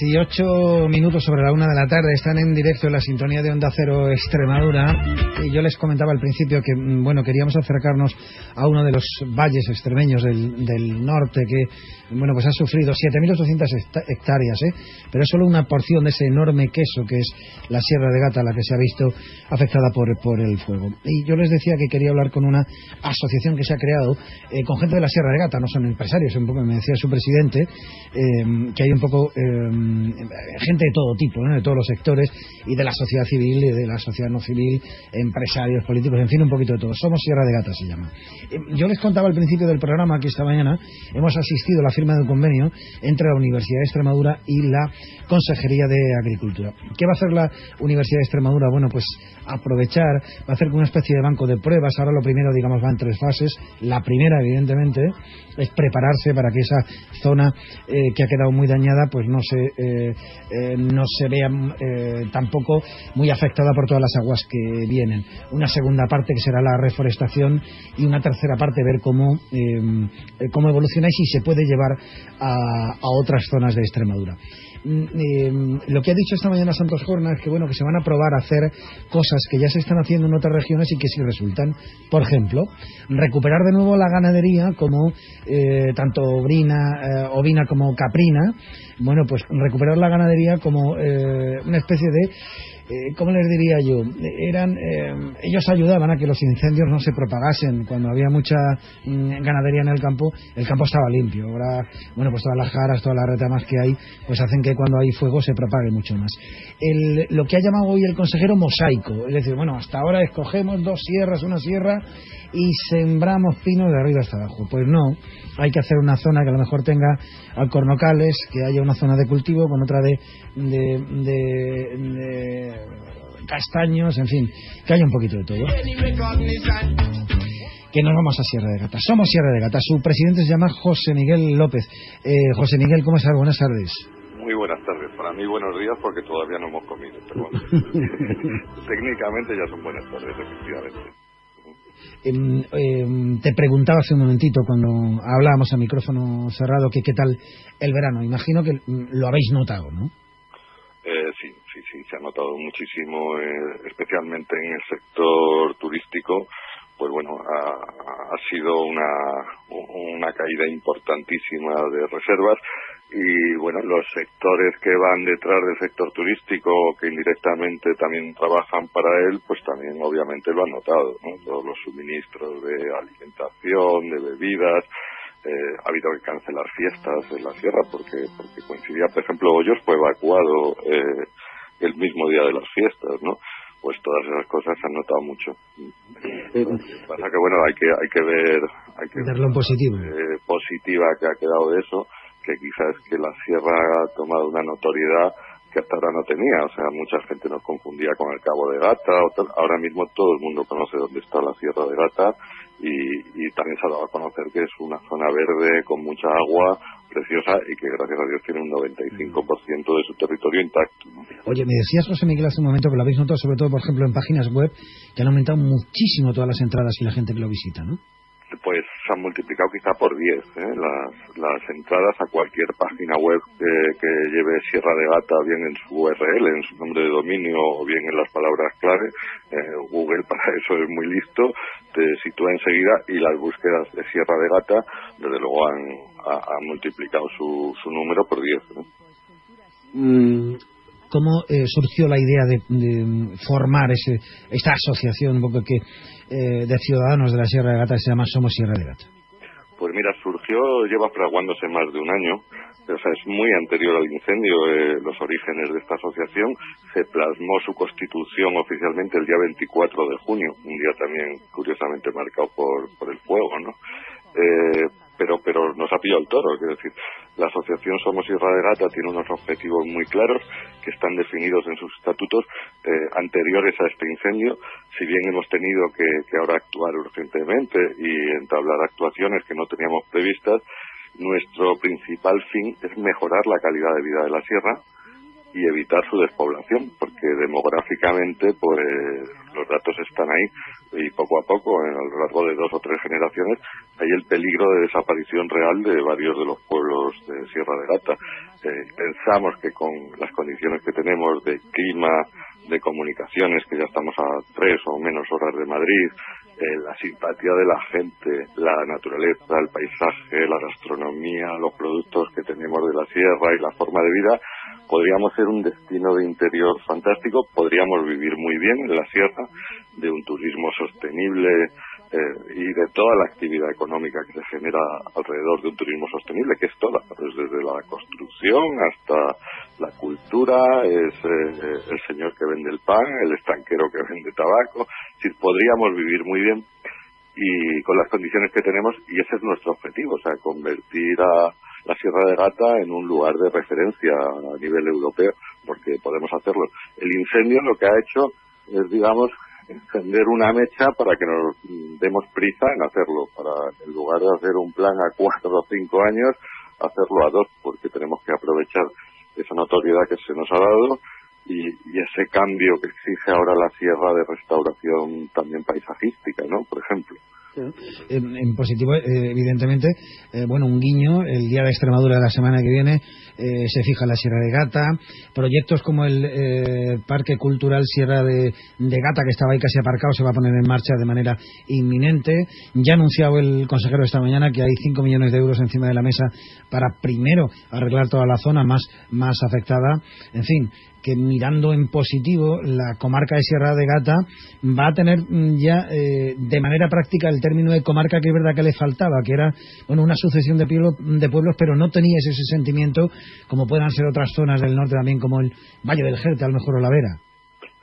18 minutos sobre la una de la tarde están en directo en la sintonía de Onda Cero Extremadura y yo les comentaba al principio que mm, bueno queríamos acercarnos a uno de los valles extremeños del, del norte que bueno pues ha sufrido 7.800 hectáreas ¿eh? pero es solo una porción de ese enorme queso que es la Sierra de Gata la que se ha visto afectada por, por el fuego y yo les decía que quería hablar con una asociación que se ha creado eh, con gente de la Sierra de Gata no son empresarios un poco me decía su presidente eh, que hay un poco Em, gente de todo tipo, de todos los sectores y de la sociedad civil y de la sociedad no civil, empresarios, políticos, en fin, un poquito de todo. Somos Sierra de Gata, se llama. Em, yo les contaba al principio del programa que esta mañana hemos asistido a la firma de un convenio entre la Universidad de Extremadura y la Consejería de Agricultura. ¿Qué va a hacer la Universidad de Extremadura? Bueno, pues aprovechar, va a hacer una especie de banco de pruebas. Ahora lo primero, digamos, va en tres fases. La primera, evidentemente, es prepararse para que esa zona eh, que ha quedado muy dañada, pues no se, eh, eh, no se vea tampoco muy afectada por todas las aguas que vienen. Una segunda parte que será la reforestación y una tercera parte ver cómo, cómo evoluciona y si se puede llevar a otras zonas de Extremadura. Em, lo que ha dicho esta mañana Santos Jorna es que bueno que se van a probar a hacer cosas que ya se están haciendo en otras regiones y que sí resultan. Por ejemplo, recuperar de nuevo la ganadería como eh, tanto obrina, eh, ovina como caprina. Bueno, pues recuperar la ganadería como eh, una especie de eh, ¿cómo les diría yo? Eran, eh, ellos ayudaban a que los incendios no se propagasen. Cuando había mucha mm, ganadería en el campo, el campo estaba limpio. Ahora, bueno, pues todas las jaras, todas las retamas que hay, pues hacen que cuando hay fuego se propague mucho más. lo que ha llamado hoy el consejero mosaico, es decir, bueno, hasta ahora escogemos dos sierras, una sierra, y sembramos pino de arriba hasta abajo. Pues no, hay que hacer una zona que a lo mejor tenga alcornocales, que haya una zona de cultivo con otra de, de, castaños, en fin, que haya un poquito de todo que nos vamos a Sierra de Gata. Somos Sierra de Gata. Su presidente se llama José Miguel López. Eh, José Miguel, ¿cómo estás? Buenas tardes. Muy buenas tardes. Para mí buenos días porque todavía no hemos comido. Pero bueno, técnicamente ya son buenas tardes, efectivamente. Em, em, te preguntaba hace un momentito cuando hablábamos a micrófono cerrado que qué tal el verano. Imagino que mm, lo habéis notado, ¿no? Se ha notado muchísimo, eh, especialmente en el sector turístico. Pues bueno, ha, sido una, una caída importantísima de reservas y bueno, los sectores que van detrás del sector turístico, que indirectamente también trabajan para él, pues también obviamente lo han notado, ¿no? Todos los suministros de alimentación, de bebidas, eh, ha habido que cancelar fiestas en la sierra porque, porque coincidía, por ejemplo, Hoyos fue evacuado eh, el mismo día de las fiestas, ¿no? Pues todas esas cosas se han notado mucho. Eh, pasa que bueno, hay que hay que ver, hay que darlo positivo, positiva que ha quedado de eso que quizás que la sierra ha tomado una notoriedad que hasta ahora no tenía. O sea, mucha gente nos confundía con el Cabo de Gata. Ahora mismo todo el mundo conoce dónde está la Sierra de Gata y, también se ha dado a conocer que es una zona verde con mucha agua preciosa y que gracias a Dios tiene un 95% de su territorio intacto. Oye, me decías, José Miguel, hace un momento que lo habéis notado, sobre todo, por ejemplo, en páginas web, que han aumentado muchísimo todas las entradas y la gente que lo visita, ¿no? pues se han multiplicado quizá por 10 ¿eh? las, las entradas a cualquier página web que, lleve Sierra de Gata, bien en su URL, en su nombre de dominio o bien en las palabras clave. Eh, Google para eso es muy listo, te sitúa enseguida y las búsquedas de Sierra de Gata, desde luego han, multiplicado su, su número por 10. Mm, ¿Cómo eh, surgió la idea de, formar ese, esta asociación un poco que eh, de ciudadanos de la Sierra de Gata que se llama Somos Sierra de Gata? Pues mira, surgió, lleva fraguándose más de un año, o sea, es muy anterior al incendio eh, los orígenes de esta asociación. Se plasmó su constitución oficialmente el día 24 de junio, un día también curiosamente marcado por, por el fuego, ¿no? Eh, pero pillado el toro. Es decir, la asociación Somos Sierra de Gata tiene unos objetivos muy claros que están definidos en sus estatutos eh, anteriores a este incendio. Si bien hemos tenido que ahora actuar urgentemente y entablar actuaciones que no teníamos previstas, nuestro principal fin es mejorar la calidad de vida de la sierra y evitar su despoblación, porque demográficamente pues los datos están ahí y poco a poco, a lo largo de dos o tres generaciones, hay el peligro de desaparición real de varios de los pueblos de Sierra de Gata. Eh, pensamos que con las condiciones que tenemos de clima, de comunicaciones, que ya estamos a tres o menos horas de Madrid, eh, la simpatía de la gente, la naturaleza, el paisaje, la gastronomía, los productos que tenemos de la sierra y la forma de vida, podríamos ser un destino de interior fantástico, podríamos vivir muy bien en la sierra, de un turismo sostenible eh, y de toda la actividad económica que se genera alrededor de un turismo sostenible, que es toda, pues desde la construcción hasta la cultura, es eh, el señor que vende el pan, el estanquero que vende tabaco, podríamos vivir muy bien y con las condiciones que tenemos y ese es nuestro objetivo, o sea, convertir a la Sierra de Gata en un lugar de referencia a nivel europeo, porque podemos hacerlo. El incendio lo que ha hecho es, digamos, encender una mecha para que nos demos prisa en hacerlo, para en lugar de hacer un plan a cuatro o cinco años, hacerlo a dos, porque tenemos que aprovechar esa notoriedad que se nos ha dado y, y, ese cambio que exige ahora la sierra de restauración también paisajística, ¿no? Por ejemplo. En, positivo, eh, evidentemente, eh, bueno, un guiño, el Día de Extremadura de la semana que viene eh, se fija la Sierra de Gata, proyectos como el Parque Cultural Sierra de, Gata, que estaba ahí casi aparcado, se va a poner en marcha de manera inminente. Ya ha anunciado el consejero esta mañana que hay 5 millones de euros encima de la mesa para primero arreglar toda la zona más, más afectada. En fin, que mirando en positivo la comarca de Sierra de Gata va a tener mm, ya eh, de manera práctica el término de comarca que es verdad que le faltaba, que era bueno una sucesión de, pueblos, pero no tenía ese sentimiento como puedan ser otras zonas del norte también, como el Valle del Jerte, a lo mejor o la Vera.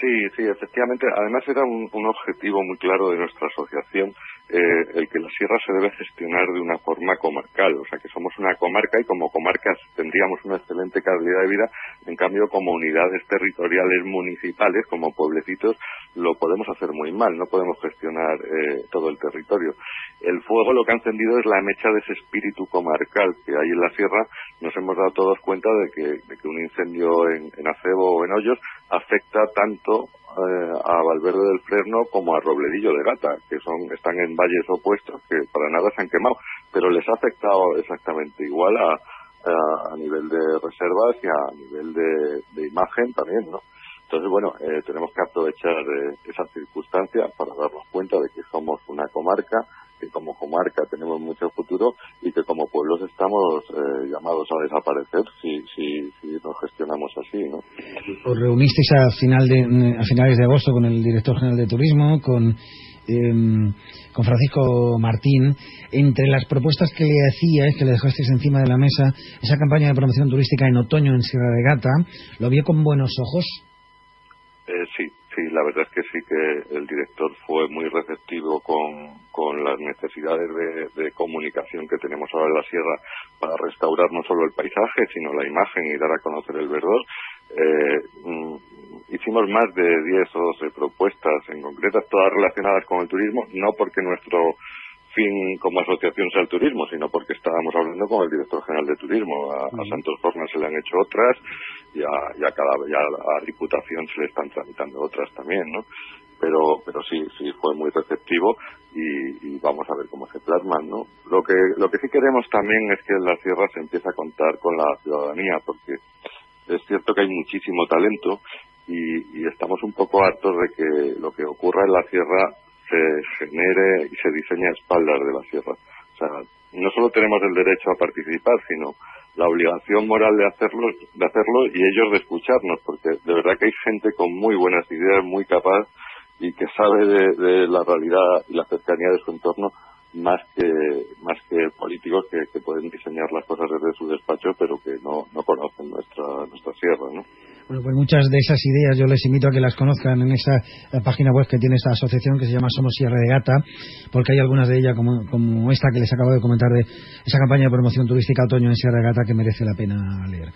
Sí, sí, efectivamente. Además era un, objetivo muy claro de nuestra asociación eh, el que la sierra se debe gestionar de una forma comarcal, o sea que somos una comarca y como comarcas tendríamos una excelente calidad de vida, en cambio como unidades territoriales municipales, como pueblecitos, lo podemos hacer muy mal, no podemos gestionar eh, todo el territorio. El fuego lo que ha encendido es la mecha de ese espíritu comarcal que hay en la sierra, nos hemos dado todos cuenta de que, de que un incendio en, en Acebo o en Hoyos afecta tanto eh, a Valverde del Fresno como a Robledillo de Gata, que son están en valles opuestos que para nada se han quemado, pero les ha afectado exactamente igual a, a, nivel de reservas y a nivel de, imagen también, ¿no? Entonces, bueno, eh, tenemos que aprovechar eh, esa circunstancia para darnos cuenta de que somos una comarca que como comarca tenemos mucho futuro y que como pueblos estamos eh, llamados a desaparecer si, si, si nos gestionamos así, ¿no? Os reunisteis a, final de, a finales de agosto con el director general de turismo, con em, con Francisco Martín, entre las propuestas que le hacíais, que le dejasteis encima de la mesa, esa campaña de promoción turística en otoño en Sierra de Gata, ¿lo vio con buenos ojos? Eh, sí, la verdad es que sí que el director fue muy receptivo con, con las necesidades de, comunicación que tenemos ahora en la sierra para restaurar no solo el paisaje, sino la imagen y dar a conocer el verdor. Eh, mm, hicimos más de 10 o 12 propuestas en concretas, todas relacionadas con el turismo, no porque nuestro fin como asociación sea el turismo, sino porque estábamos hablando con el director general de turismo. A, Santos Formas se le han hecho otras y a, cada ya a Diputación se le están tramitando otras también, ¿no? Pero, pero sí, sí fue muy receptivo y, vamos a ver cómo se plasman, ¿no? Lo que, lo que sí queremos también es que en la sierra se empiece a contar con la ciudadanía, porque es cierto que hay muchísimo talento y, y estamos un poco hartos de que lo que ocurra en la sierra se genere y se diseñe a espaldas de la sierra. O sea, no solo tenemos el derecho a participar, sino la obligación moral de hacerlo, de hacerlo y ellos de escucharnos, porque de verdad que hay gente con muy buenas ideas, muy capaz y que sabe de, la realidad y la cercanía de su entorno más que más que políticos que, que pueden diseñar las cosas desde su despacho, pero que no, no conocen nuestra nuestra sierra, ¿no? Bueno, pues muchas de esas ideas yo les invito a que las conozcan en esa página web que tiene esta asociación que se llama Somos Sierra de Gata, porque hay algunas de ellas, como, como esta que les acabo de comentar, de esa campaña de promoción turística otoño en Sierra de Gata que merece la pena leer.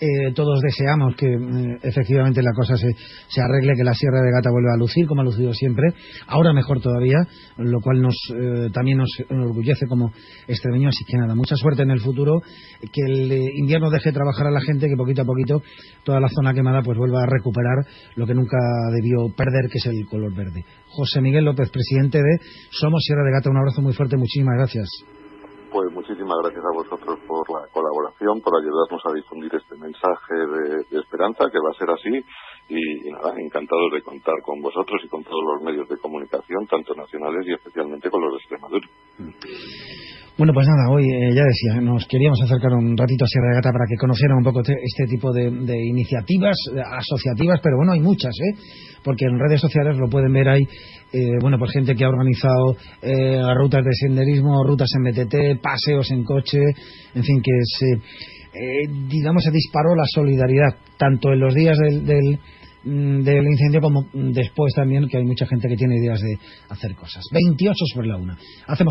Eh, todos deseamos que eh, efectivamente la cosa se, arregle, que la Sierra de Gata vuelva a lucir como ha lucido siempre, ahora mejor todavía, lo cual nos, eh, también nos enorgullece como extremeños. Así que nada, mucha suerte en el futuro, que el invierno deje trabajar a la gente, que poquito a poquito toda la zona quemada pues vuelva a recuperar lo que nunca debió perder, que es el color verde. José Miguel López, presidente de Somos Sierra de Gata, un abrazo muy fuerte, muchísimas gracias. Pues muchísimas gracias a vosotros por la colaboración, por ayudarnos a difundir este mensaje de, esperanza, que va a ser así. Y, y, nada, encantados de contar con vosotros y con todos los medios de comunicación, tanto nacionales y especialmente con los de Extremadura. Bueno, pues nada, hoy eh, ya decía, nos queríamos acercar un ratito a Sierra de Gata para que conocieran un poco este tipo de, de iniciativas asociativas, pero bueno, hay muchas, ¿eh? porque en redes sociales lo pueden ver ahí, eh, bueno, pues gente que ha organizado eh, rutas de senderismo, rutas en BTT, paseos en coche, en fin, que se, eh, digamos, se disparó la solidaridad, tanto en los días del, del del incendio como después también que hay mucha gente que tiene ideas de hacer cosas. 28 sobre la una. Hacemos